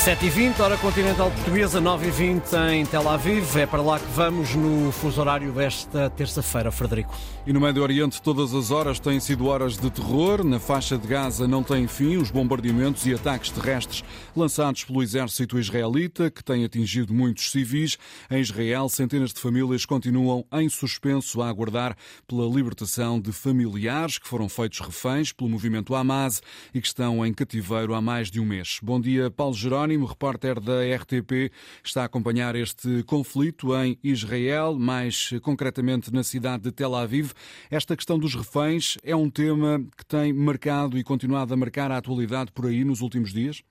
7h20, hora continental portuguesa, 9h20 em Tel Aviv. É para lá que vamos no fuso horário desta terça-feira, Frederico. E no Médio Oriente, todas as horas têm sido horas de terror. Na faixa de Gaza não têm fim os bombardeamentos e ataques terrestres lançados pelo exército israelita, que tem atingido muitos civis. Em Israel, centenas de famílias continuam em suspenso a aguardar pela libertação de familiares que foram feitos reféns pelo movimento Hamas e que estão em cativeiro há mais de um mês. Bom dia, Paulo Jerónimo. Jerónimo, repórter da RTP, está a acompanhar este conflito em Israel, mais concretamente na cidade de Tel Aviv. Esta questão dos reféns é um tema que tem marcado e continuado a marcar a atualidade por aí nos últimos dias?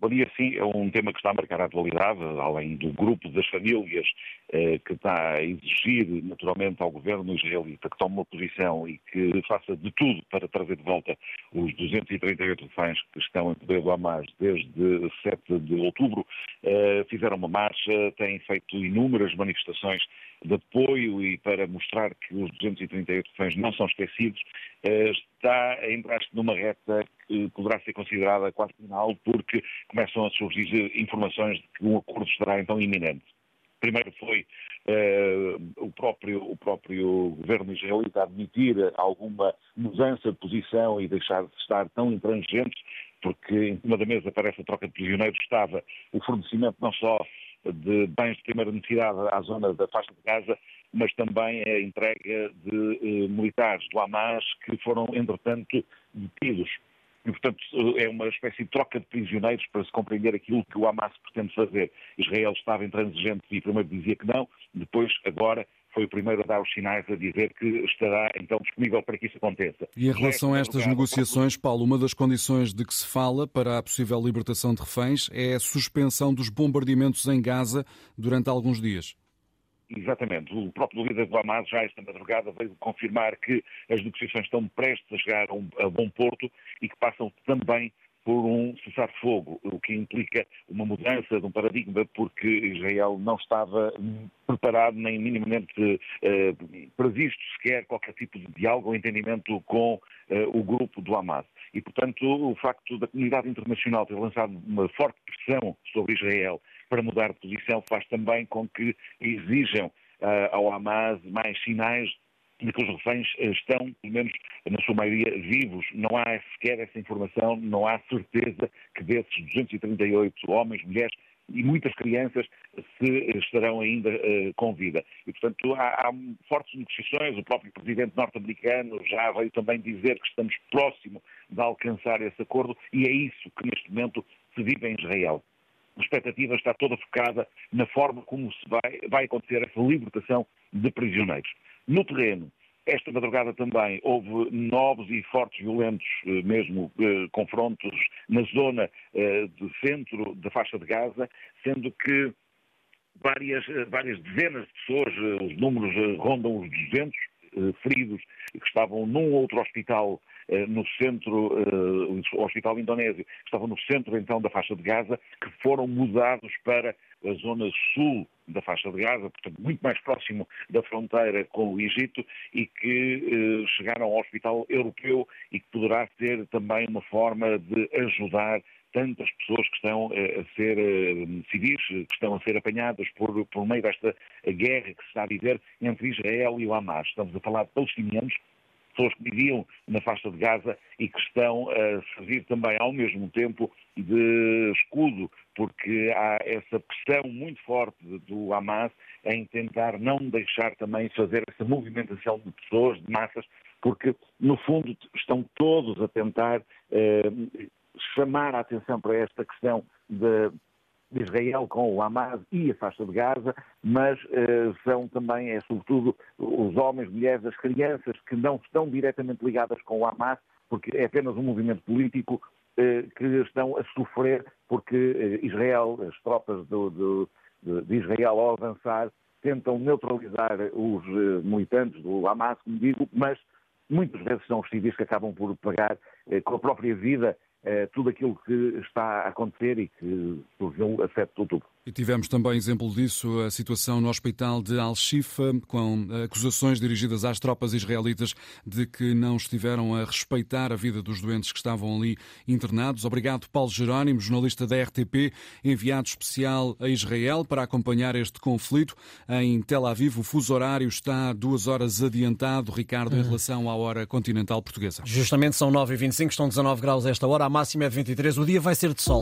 Bom dia, sim, é um tema que está a marcar a atualidade, além do grupo das famílias eh, que está a exigir naturalmente ao governo israelita que tome uma posição e que faça de tudo para trazer de volta os 238 reféns que estão em poder do Hamas desde 7 de outubro. Eh, fizeram uma marcha, têm feito inúmeras manifestações de apoio e para mostrar que os 238 reféns não são esquecidos, eh, está a entrar numa reta que poderá ser considerada quase final, porque começam a surgir informações de que um acordo estará então iminente. Primeiro foi uh, o, próprio, o próprio governo israelita admitir alguma mudança de posição e deixar de estar tão intransigente, porque em cima da mesa parece a troca de prisioneiros estava o fornecimento não só de bens de primeira necessidade à zona da faixa de Gaza, mas também a entrega de eh, militares do Hamas que foram, entretanto, detidos. E, portanto, é uma espécie de troca de prisioneiros para se compreender aquilo que o Hamas pretende fazer. Israel estava intransigente e primeiro dizia que não, depois, agora, foi o primeiro a dar os sinais a dizer que estará então disponível para que isso aconteça. E em relação a estas negociações, Paulo, uma das condições de que se fala para a possível libertação de reféns é a suspensão dos bombardeamentos em Gaza durante alguns dias. Exatamente. O próprio líder do Hamas, já esta madrugada, veio confirmar que as negociações estão prestes a chegar a, um, a bom porto e que passam também por um cessar-fogo, o que implica uma mudança de um paradigma, porque Israel não estava preparado nem minimamente eh, previsto sequer qualquer tipo de diálogo ou entendimento com eh, o grupo do Hamas. E, portanto, o facto da comunidade internacional ter lançado uma forte pressão sobre Israel para mudar de posição faz também com que exijam eh, ao Hamas mais sinais de que os reféns eh, estão, pelo menos na sua maioria, vivos. Não há sequer essa informação, não há certeza que desses 238 homens, mulheres e muitas crianças se estarão ainda uh, com vida. E, portanto, há, há, fortes negociações. O próprio presidente norte-americano já veio também dizer que estamos próximo de alcançar esse acordo e é isso que neste momento se vive em Israel a expectativa está toda focada na forma como se vai, vai acontecer essa libertação de prisioneiros. No terreno, esta madrugada também houve novos e fortes violentos, eh, mesmo eh, confrontos na zona eh, do centro da faixa de Gaza, sendo que várias, eh, várias dezenas de pessoas, eh, os números eh, rondam os 200 feridos que estavam num outro hospital eh, no centro, eh, o Hospital Indonésio, que estavam no centro então da faixa de Gaza, que foram mudados para a zona sul da faixa de Gaza, portanto muito mais próximo da fronteira com o Egito e que eh, chegaram ao Hospital Europeu e que poderá ser também uma forma de ajudar tantas pessoas que estão a ser civis, que estão a ser apanhadas por, por meio desta guerra que se está a viver entre Israel e o Hamas. Estamos a falar de palestinianos pessoas que viviam na faixa de Gaza e que estão a servir também ao mesmo tempo de escudo, porque há essa pressão muito forte do Hamas em tentar não deixar também fazer essa movimentação de pessoas, de massas, porque no fundo estão todos a tentar eh, chamar a atenção para esta questão de de Israel com o Hamas e a faixa de Gaza, mas uh, são também, é sobretudo, os homens, mulheres, as crianças que não estão diretamente ligadas com o Hamas, porque é apenas um movimento político uh, que estão a sofrer porque uh, Israel, as tropas do, do, de, Israel ao avançar, tentam neutralizar os militantes do Hamas, como digo, mas muitas vezes são os civis que acabam por pagar com a própria vida eh, tudo aquilo que está a acontecer e que surgiu a 7 de outubro. E tivemos também exemplo disso, a situação no hospital de Al-Shifa, com acusações dirigidas às tropas israelitas de que não estiveram a respeitar a vida dos doentes que estavam ali internados. Obrigado, Paulo Jerónimo, jornalista da RTP, enviado especial a Israel para acompanhar este conflito. Em Tel Aviv, o fuso horário está duas horas adiantado, Ricardo, em relação à hora continental portuguesa. Justamente são 9h25, estão 19 graus esta hora, máxima é 23, o dia vai ser de sol.